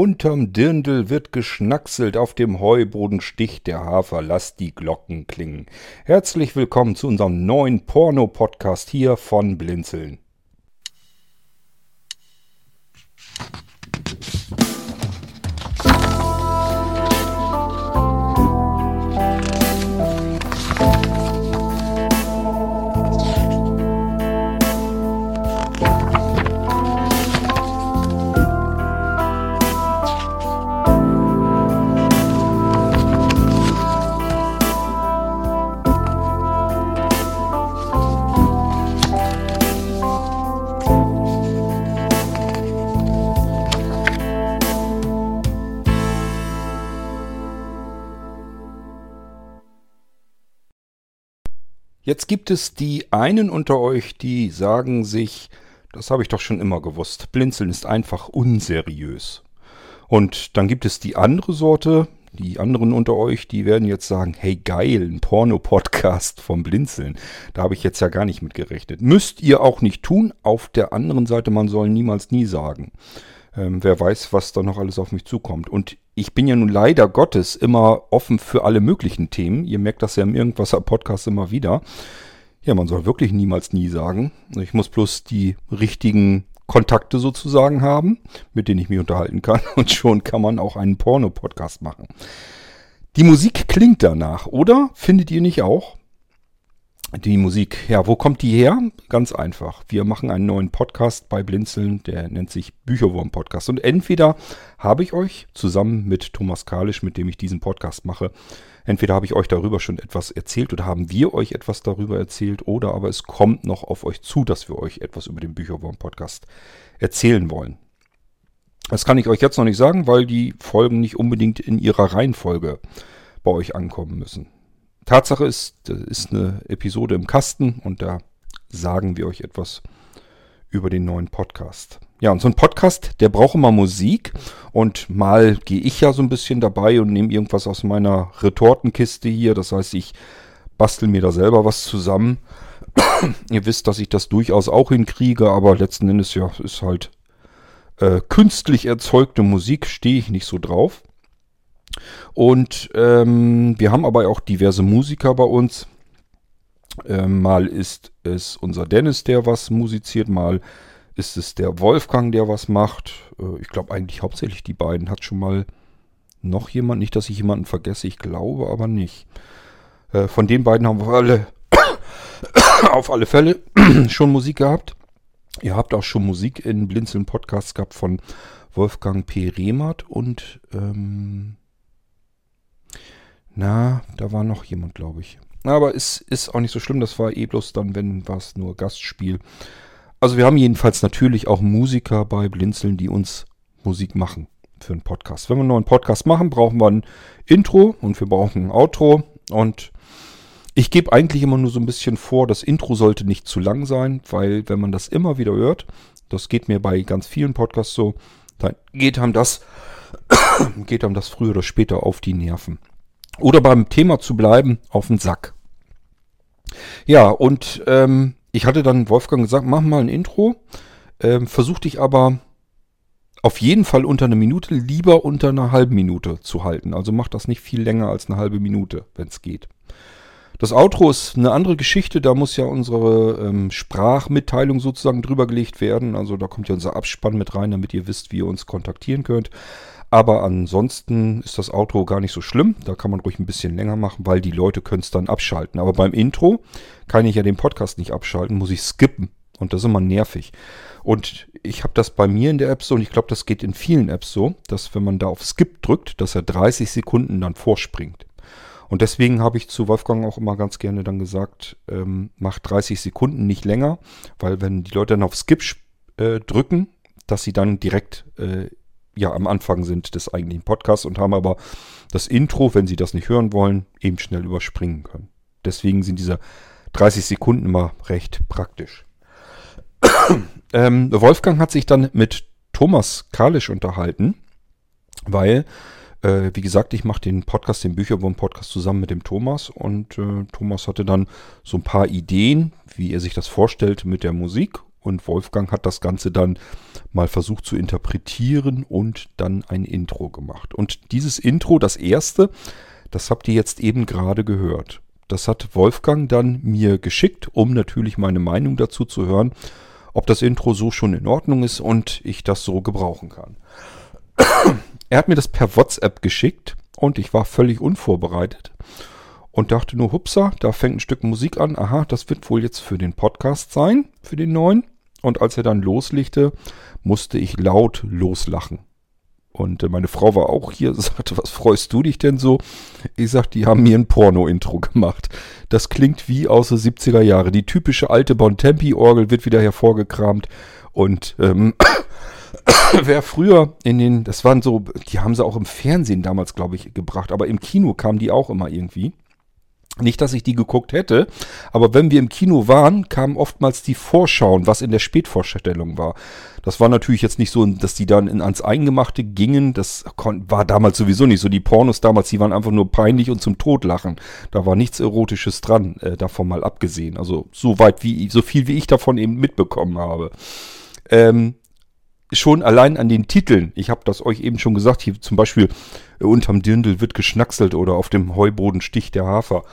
Unterm Dirndl wird geschnackselt, auf dem Heuboden sticht der Hafer, lasst die Glocken klingen. Herzlich willkommen zu unserem neuen Porno-Podcast hier von Blinzeln. Jetzt gibt es die einen unter euch, die sagen sich, das habe ich doch schon immer gewusst, Blinzeln ist einfach unseriös. Und dann gibt es die andere Sorte, die anderen unter euch, die werden jetzt sagen, hey geil, ein Porno-Podcast vom Blinzeln. Da habe ich jetzt ja gar nicht mit gerechnet. Müsst ihr auch nicht tun. Auf der anderen Seite, man soll niemals nie sagen. Ähm, wer weiß, was da noch alles auf mich zukommt. Und ich bin ja nun leider Gottes immer offen für alle möglichen Themen. Ihr merkt das ja im Irgendwasser Podcast immer wieder. Ja, man soll wirklich niemals nie sagen. Ich muss bloß die richtigen Kontakte sozusagen haben, mit denen ich mich unterhalten kann. Und schon kann man auch einen Porno-Podcast machen. Die Musik klingt danach, oder? Findet ihr nicht auch? Die Musik, ja, wo kommt die her? Ganz einfach. Wir machen einen neuen Podcast bei Blinzeln, der nennt sich Bücherwurm Podcast. Und entweder habe ich euch zusammen mit Thomas Kalisch, mit dem ich diesen Podcast mache, entweder habe ich euch darüber schon etwas erzählt oder haben wir euch etwas darüber erzählt oder aber es kommt noch auf euch zu, dass wir euch etwas über den Bücherwurm Podcast erzählen wollen. Das kann ich euch jetzt noch nicht sagen, weil die Folgen nicht unbedingt in ihrer Reihenfolge bei euch ankommen müssen. Tatsache ist, das ist eine Episode im Kasten und da sagen wir euch etwas über den neuen Podcast. Ja, und so ein Podcast, der braucht immer Musik und mal gehe ich ja so ein bisschen dabei und nehme irgendwas aus meiner Retortenkiste hier. Das heißt, ich bastel mir da selber was zusammen. Ihr wisst, dass ich das durchaus auch hinkriege, aber letzten Endes ja ist halt äh, künstlich erzeugte Musik, stehe ich nicht so drauf. Und ähm, wir haben aber auch diverse Musiker bei uns. Ähm, mal ist es unser Dennis, der was musiziert, mal ist es der Wolfgang, der was macht. Äh, ich glaube eigentlich hauptsächlich die beiden. Hat schon mal noch jemand, nicht, dass ich jemanden vergesse, ich glaube aber nicht. Äh, von den beiden haben wir alle auf alle Fälle schon Musik gehabt. Ihr habt auch schon Musik in Blinzeln Podcasts gehabt von Wolfgang P. Rehmert und ähm, na, da war noch jemand, glaube ich. Aber es ist auch nicht so schlimm, das war eh bloß dann, wenn war es nur Gastspiel. Also wir haben jedenfalls natürlich auch Musiker bei Blinzeln, die uns Musik machen für einen Podcast. Wenn wir einen neuen Podcast machen, brauchen wir ein Intro und wir brauchen ein Outro. Und ich gebe eigentlich immer nur so ein bisschen vor, das Intro sollte nicht zu lang sein, weil wenn man das immer wieder hört, das geht mir bei ganz vielen Podcasts so, dann geht einem das, geht einem das früher oder später auf die Nerven. Oder beim Thema zu bleiben, auf den Sack. Ja, und ähm, ich hatte dann Wolfgang gesagt, mach mal ein Intro. Ähm, versuch dich aber auf jeden Fall unter einer Minute, lieber unter einer halben Minute zu halten. Also mach das nicht viel länger als eine halbe Minute, wenn es geht. Das Outro ist eine andere Geschichte, da muss ja unsere ähm, Sprachmitteilung sozusagen drüber gelegt werden. Also da kommt ja unser Abspann mit rein, damit ihr wisst, wie ihr uns kontaktieren könnt. Aber ansonsten ist das Outro gar nicht so schlimm. Da kann man ruhig ein bisschen länger machen, weil die Leute können es dann abschalten. Aber beim Intro kann ich ja den Podcast nicht abschalten, muss ich skippen. Und das ist immer nervig. Und ich habe das bei mir in der App so, und ich glaube, das geht in vielen Apps so, dass wenn man da auf Skip drückt, dass er 30 Sekunden dann vorspringt. Und deswegen habe ich zu Wolfgang auch immer ganz gerne dann gesagt, ähm, mach 30 Sekunden nicht länger, weil wenn die Leute dann auf Skip äh, drücken, dass sie dann direkt äh, ja am Anfang sind des eigentlichen Podcasts und haben aber das Intro, wenn Sie das nicht hören wollen, eben schnell überspringen können. Deswegen sind diese 30 Sekunden immer recht praktisch. ähm, Wolfgang hat sich dann mit Thomas Kalisch unterhalten, weil, äh, wie gesagt, ich mache den Podcast, den Bücherwurm-Podcast zusammen mit dem Thomas und äh, Thomas hatte dann so ein paar Ideen, wie er sich das vorstellt mit der Musik Und Wolfgang hat das Ganze dann mal versucht zu interpretieren und dann ein Intro gemacht. Und dieses Intro, das erste, das habt ihr jetzt eben gerade gehört. Das hat Wolfgang dann mir geschickt, um natürlich meine Meinung dazu zu hören, ob das Intro so schon in Ordnung ist und ich das so gebrauchen kann. er hat mir das per WhatsApp geschickt und ich war völlig unvorbereitet und dachte nur, hupsa, da fängt ein Stück Musik an. Aha, das wird wohl jetzt für den Podcast sein, für den neuen. Und als er dann loslegte, musste ich laut loslachen. Und äh, meine Frau war auch hier, sagte, was freust du dich denn so? Ich sagte, die haben mir ein Porno-Intro gemacht. Das klingt wie aus den 70er Jahre. Die typische alte Bontempi-Orgel wird wieder hervorgekramt. Und ähm, wer früher in den, das waren so, die haben sie auch im Fernsehen damals, glaube ich, gebracht, aber im Kino kamen die auch immer irgendwie. Nicht, dass ich die geguckt hätte, aber wenn wir im Kino waren, kamen oftmals die Vorschauen, was in der Spätvorstellung war. Das war natürlich jetzt nicht so, dass die dann in, ans Eingemachte gingen. Das war damals sowieso nicht so. Die Pornos damals, die waren einfach nur peinlich und zum Todlachen. Da war nichts Erotisches dran, äh, davon mal abgesehen. Also so weit wie, so viel wie ich davon eben mitbekommen habe. Ähm, schon allein an den Titeln, ich habe das euch eben schon gesagt, hier zum Beispiel äh, unterm Dirndl wird geschnackselt oder auf dem Heuboden sticht der Hafer.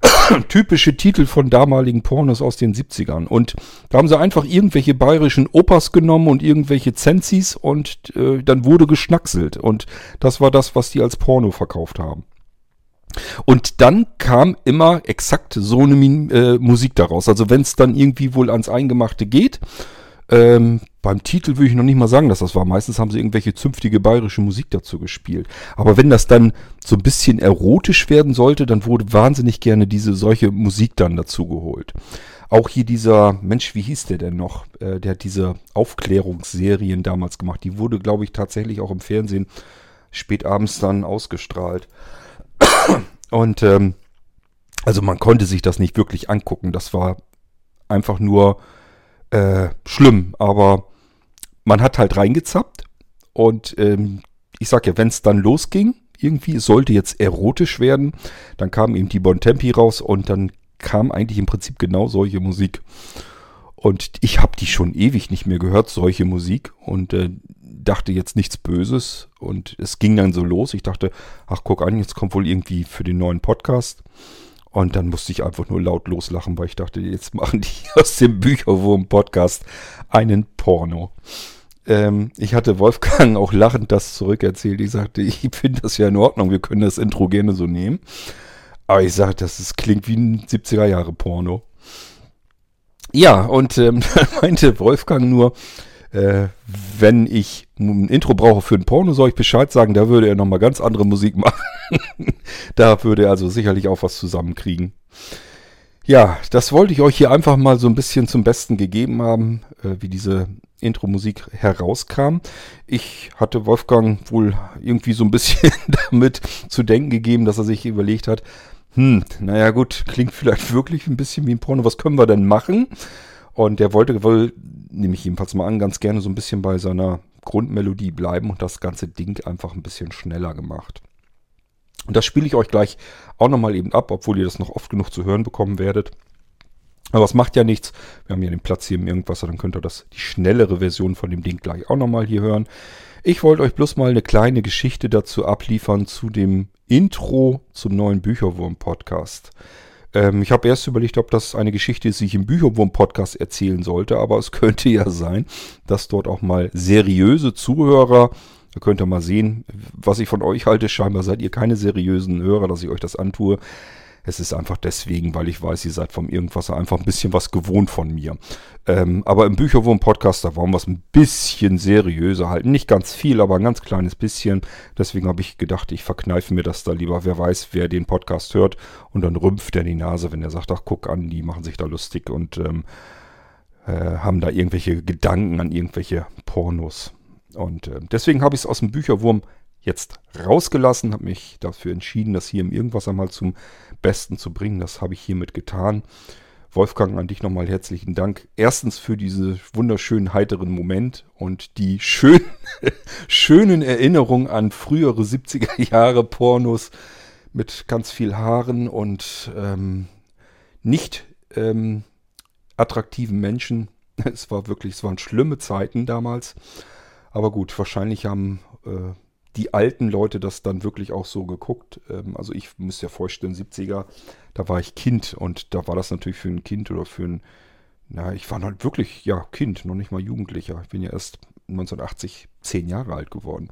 Typische Titel von damaligen Pornos aus den 70ern. Und da haben sie einfach irgendwelche bayerischen Opas genommen und irgendwelche Zenzis und äh, dann wurde geschnackselt. Und das war das, was die als Porno verkauft haben. Und dann kam immer exakt so eine äh, Musik daraus. Also wenn es dann irgendwie wohl ans Eingemachte geht, ähm, beim Titel würde ich noch nicht mal sagen, dass das war. Meistens haben sie irgendwelche zünftige bayerische Musik dazu gespielt. Aber wenn das dann so ein bisschen erotisch werden sollte, dann wurde wahnsinnig gerne diese solche Musik dann dazu geholt. Auch hier dieser, Mensch, wie hieß der denn noch? Äh, der hat diese Aufklärungsserien damals gemacht. Die wurde, glaube ich, tatsächlich auch im Fernsehen spätabends dann ausgestrahlt. Und ähm, also man konnte sich das nicht wirklich angucken. Das war einfach nur äh, schlimm, aber man hat halt reingezappt und ähm, ich sag ja, wenn es dann losging, irgendwie, sollte jetzt erotisch werden, dann kam eben die Bon Tempi raus und dann kam eigentlich im Prinzip genau solche Musik. Und ich habe die schon ewig nicht mehr gehört, solche Musik, und äh, dachte jetzt nichts Böses. Und es ging dann so los. Ich dachte, ach guck an, jetzt kommt wohl irgendwie für den neuen Podcast. Und dann musste ich einfach nur laut loslachen, weil ich dachte, jetzt machen die aus dem Bücherwurm-Podcast einen Porno. Ähm, ich hatte Wolfgang auch lachend das zurückerzählt. Ich sagte, ich finde das ja in Ordnung, wir können das Intro gerne so nehmen. Aber ich sagte, das ist, klingt wie ein 70er Jahre Porno. Ja, und ähm, meinte Wolfgang nur, äh, wenn ich ein Intro brauche für ein Porno, soll ich Bescheid sagen, da würde er nochmal ganz andere Musik machen. da würde er also sicherlich auch was zusammenkriegen. Ja, das wollte ich euch hier einfach mal so ein bisschen zum Besten gegeben haben, äh, wie diese Intro-Musik herauskam. Ich hatte Wolfgang wohl irgendwie so ein bisschen damit zu denken gegeben, dass er sich überlegt hat, hm, naja gut, klingt vielleicht wirklich ein bisschen wie ein Porno, was können wir denn machen? Und der wollte wohl, nehme ich jedenfalls mal an, ganz gerne so ein bisschen bei seiner Grundmelodie bleiben und das ganze Ding einfach ein bisschen schneller gemacht. Und das spiele ich euch gleich auch nochmal eben ab, obwohl ihr das noch oft genug zu hören bekommen werdet. Aber es macht ja nichts. Wir haben ja den Platz hier im Irgendwas, dann könnt ihr das, die schnellere Version von dem Ding gleich auch nochmal hier hören. Ich wollte euch bloß mal eine kleine Geschichte dazu abliefern zu dem Intro zum neuen Bücherwurm-Podcast. Ähm, ich habe erst überlegt, ob das eine Geschichte ist, die ich im Bücherwurm-Podcast erzählen sollte, aber es könnte ja sein, dass dort auch mal seriöse Zuhörer, da könnt ihr mal sehen, was ich von euch halte. Scheinbar seid ihr keine seriösen Hörer, dass ich euch das antue. Es ist einfach deswegen, weil ich weiß, ihr seid vom Irgendwas einfach ein bisschen was gewohnt von mir. Ähm, aber im Bücherwurm-Podcast, da wollen wir es ein bisschen seriöser halten. Nicht ganz viel, aber ein ganz kleines bisschen. Deswegen habe ich gedacht, ich verkneife mir das da lieber. Wer weiß, wer den Podcast hört und dann rümpft er die Nase, wenn er sagt, ach guck an, die machen sich da lustig und ähm, äh, haben da irgendwelche Gedanken an irgendwelche Pornos. Und äh, deswegen habe ich es aus dem Bücherwurm jetzt rausgelassen, habe mich dafür entschieden, das hier im Irgendwas einmal zum Besten zu bringen. Das habe ich hiermit getan. Wolfgang, an dich nochmal herzlichen Dank. Erstens für diese wunderschönen, heiteren Moment und die schön, schönen Erinnerungen an frühere 70er Jahre Pornos mit ganz viel Haaren und ähm, nicht ähm, attraktiven Menschen. Es war wirklich, es waren schlimme Zeiten damals. Aber gut, wahrscheinlich haben äh, die alten Leute das dann wirklich auch so geguckt. Ähm, also ich muss ja vorstellen, 70er, da war ich Kind und da war das natürlich für ein Kind oder für ein, na, ich war halt wirklich, ja, Kind, noch nicht mal Jugendlicher. Ich bin ja erst 1980 zehn Jahre alt geworden.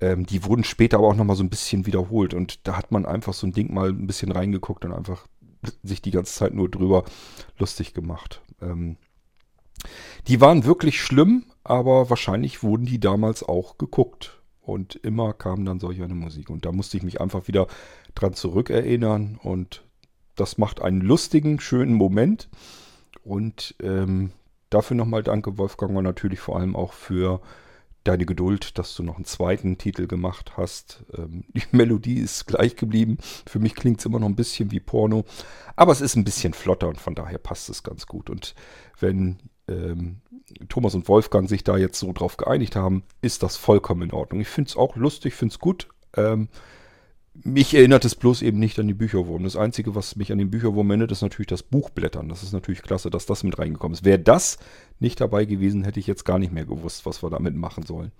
Ähm, die wurden später aber auch nochmal so ein bisschen wiederholt und da hat man einfach so ein Ding mal ein bisschen reingeguckt und einfach sich die ganze Zeit nur drüber lustig gemacht. Ähm, die waren wirklich schlimm, aber wahrscheinlich wurden die damals auch geguckt. Und immer kam dann solch eine Musik. Und da musste ich mich einfach wieder dran zurückerinnern. Und das macht einen lustigen, schönen Moment. Und ähm, dafür nochmal danke, Wolfgang, und natürlich vor allem auch für deine Geduld, dass du noch einen zweiten Titel gemacht hast. Ähm, die Melodie ist gleich geblieben. Für mich klingt es immer noch ein bisschen wie Porno. Aber es ist ein bisschen flotter und von daher passt es ganz gut. Und wenn ähm, Thomas und Wolfgang sich da jetzt so drauf geeinigt haben, ist das vollkommen in Ordnung. Ich finde es auch lustig, finde es gut. Ähm, mich erinnert es bloß eben nicht an die Bücherwurm. Das Einzige, was mich an den Bücherwurm erinnert, ist natürlich das Buchblättern. Das ist natürlich klasse, dass das mit reingekommen ist. Wäre das nicht dabei gewesen, hätte ich jetzt gar nicht mehr gewusst, was wir damit machen sollen.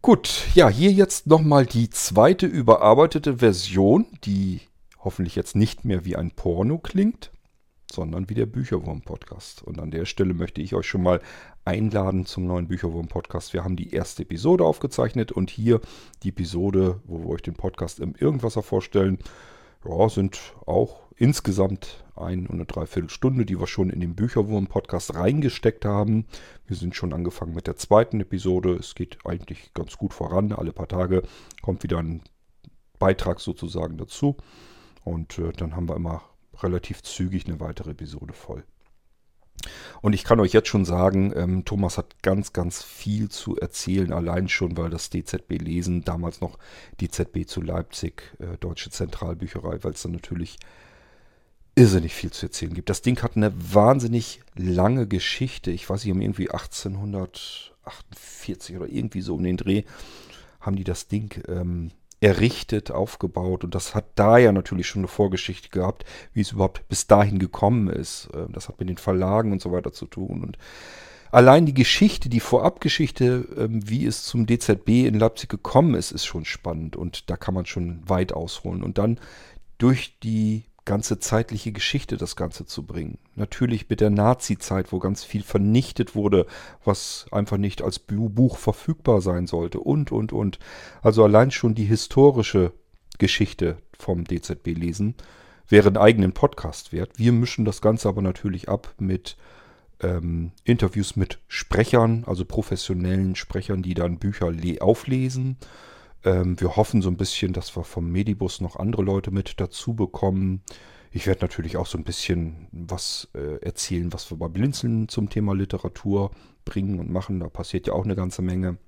Gut, ja, hier jetzt nochmal die zweite überarbeitete Version, die hoffentlich jetzt nicht mehr wie ein Porno klingt sondern wie der Bücherwurm-Podcast. Und an der Stelle möchte ich euch schon mal einladen zum neuen Bücherwurm-Podcast. Wir haben die erste Episode aufgezeichnet und hier die Episode, wo wir euch den Podcast im Irgendwasser vorstellen, ja, sind auch insgesamt ein und eine Dreiviertelstunde, die wir schon in den Bücherwurm-Podcast reingesteckt haben. Wir sind schon angefangen mit der zweiten Episode. Es geht eigentlich ganz gut voran. Alle paar Tage kommt wieder ein Beitrag sozusagen dazu. Und äh, dann haben wir immer relativ zügig eine weitere Episode voll. Und ich kann euch jetzt schon sagen, ähm, Thomas hat ganz, ganz viel zu erzählen, allein schon, weil das DZB Lesen, damals noch DZB zu Leipzig, äh, Deutsche Zentralbücherei, weil es dann natürlich irrsinnig viel zu erzählen gibt. Das Ding hat eine wahnsinnig lange Geschichte. Ich weiß nicht, um irgendwie 1848 oder irgendwie so um den Dreh haben die das Ding ähm, errichtet, aufgebaut. Und das hat da ja natürlich schon eine Vorgeschichte gehabt, wie es überhaupt bis dahin gekommen ist. Ähm, das hat mit den Verlagen und so weiter zu tun. Und allein die Geschichte, die Vorabgeschichte, ähm, wie es zum DZB in Leipzig gekommen ist, ist schon spannend. Und da kann man schon weit ausholen. Und dann durch die ganze zeitliche Geschichte das Ganze zu bringen. Natürlich mit der Nazi-Zeit, wo ganz viel vernichtet wurde, was einfach nicht als Buch verfügbar sein sollte und, und, und. Also allein schon die historische Geschichte vom DZB lesen wäre einen eigenen Podcast wert. Wir mischen das Ganze aber natürlich ab mit ähm, Interviews mit Sprechern, also professionellen Sprechern, die dann Bücher auflesen ähm, wir hoffen so ein bisschen, dass wir vom Medibus noch andere Leute mit dazu bekommen. Ich werde natürlich auch so ein bisschen was äh, erzählen, was wir bei Blinzeln zum Thema Literatur bringen und machen. Da passiert ja auch eine ganze Menge.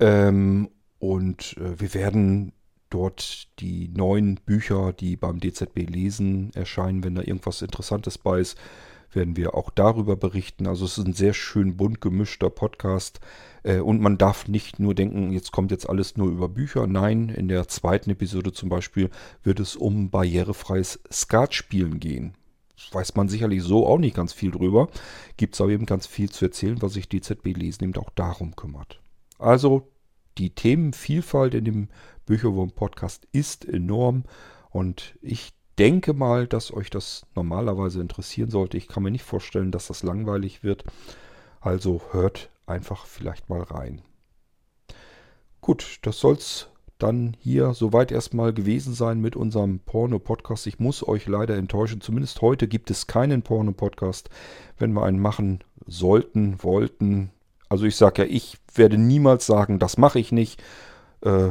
Ähm, und äh, wir werden dort die neuen Bücher, die beim DZB lesen, erscheinen, wenn da irgendwas Interessantes bei ist, werden wir auch darüber berichten. Also es ist ein sehr schön bunt gemischter Podcast. Äh, und man darf nicht nur denken, jetzt kommt jetzt alles nur über Bücher. Nein, in der zweiten Episode zum Beispiel wird es um barrierefreies Skatspielen gehen. Weiß man sicherlich so auch nicht ganz viel drüber. Gibt es aber eben ganz viel zu erzählen, was sich DZB Lesen eben auch darum kümmert. Also die Themenvielfalt in dem Bücherwurm-Podcast ist enorm und ich denke mal, dass euch das normalerweise interessieren sollte. Ich kann mir nicht vorstellen, dass das langweilig wird. Also hört einfach vielleicht mal rein. Gut, das soll's dann hier soweit erstmal gewesen sein mit unserem Porno-Podcast. Ich muss euch leider enttäuschen. Zumindest heute gibt es keinen Porno-Podcast. Wenn wir einen machen sollten, wollten. Also ich sage ja, ich werde niemals sagen, das mache ich nicht. Äh,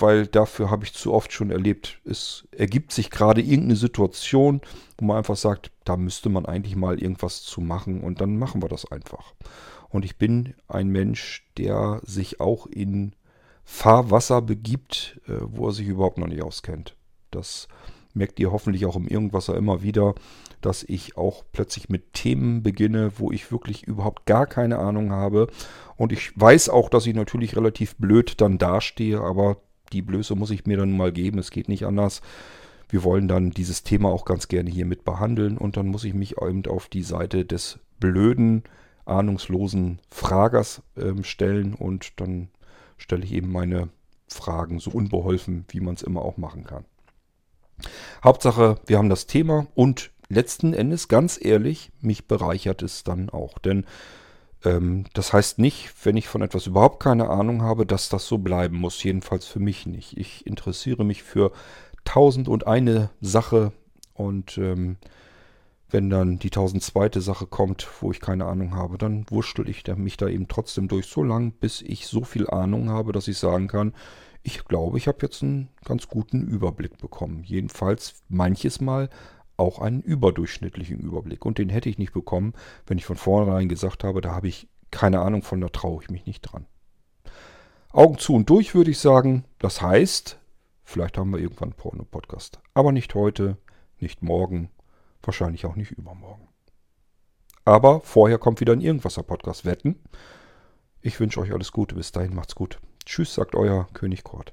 weil dafür habe ich zu oft schon erlebt, es ergibt sich gerade irgendeine Situation, wo man einfach sagt, da müsste man eigentlich mal irgendwas zu machen und dann machen wir das einfach. Und ich bin ein Mensch, der sich auch in Fahrwasser begibt, äh, wo er sich überhaupt noch nicht auskennt. Das merkt ihr hoffentlich auch im Irgendwasser immer wieder, dass ich auch plötzlich mit Themen beginne, wo ich wirklich überhaupt gar keine Ahnung habe. Und ich weiß auch, dass ich natürlich relativ blöd dann dastehe, aber die Blöße muss ich mir dann mal geben. Es geht nicht anders. wir wollen dann dieses Thema auch ganz gerne hier mit behandeln und dann muss ich mich eben auf die Seite des blöden, ahnungslosen Fragers äh, stellen und dann stelle ich eben meine Fragen so unbeholfen, wie man es immer auch machen kann. Hauptsache, wir haben das Thema und letzten Endes, ganz ehrlich, mich bereichert es dann auch. Denn das heißt nicht, wenn ich von etwas überhaupt keine Ahnung habe, dass das so bleiben muss. Jedenfalls für mich nicht. Ich interessiere mich für tausend und eine Sache und ähm, wenn dann die tausendzweite Sache kommt, wo ich keine Ahnung habe, dann wurschtel ich mich da eben trotzdem durch so lang, bis ich so viel Ahnung habe, dass ich sagen kann, ich glaube, ich habe jetzt einen ganz guten Überblick bekommen. Jedenfalls manches Mal auch einen überdurchschnittlichen Überblick. Und den hätte ich nicht bekommen, wenn ich von vornherein gesagt habe, da habe ich keine Ahnung von, da traue ich mich nicht dran. Augen zu und durch würde ich sagen. Das heißt, vielleicht haben wir irgendwann einen Porno-Podcast. Aber nicht heute, nicht morgen, wahrscheinlich auch nicht übermorgen. Aber vorher kommt wieder ein Irgendwasser-Podcast. Wetten? Ich wünsche euch alles Gute. Bis dahin macht's gut. Tschüss, sagt euer König Kurt.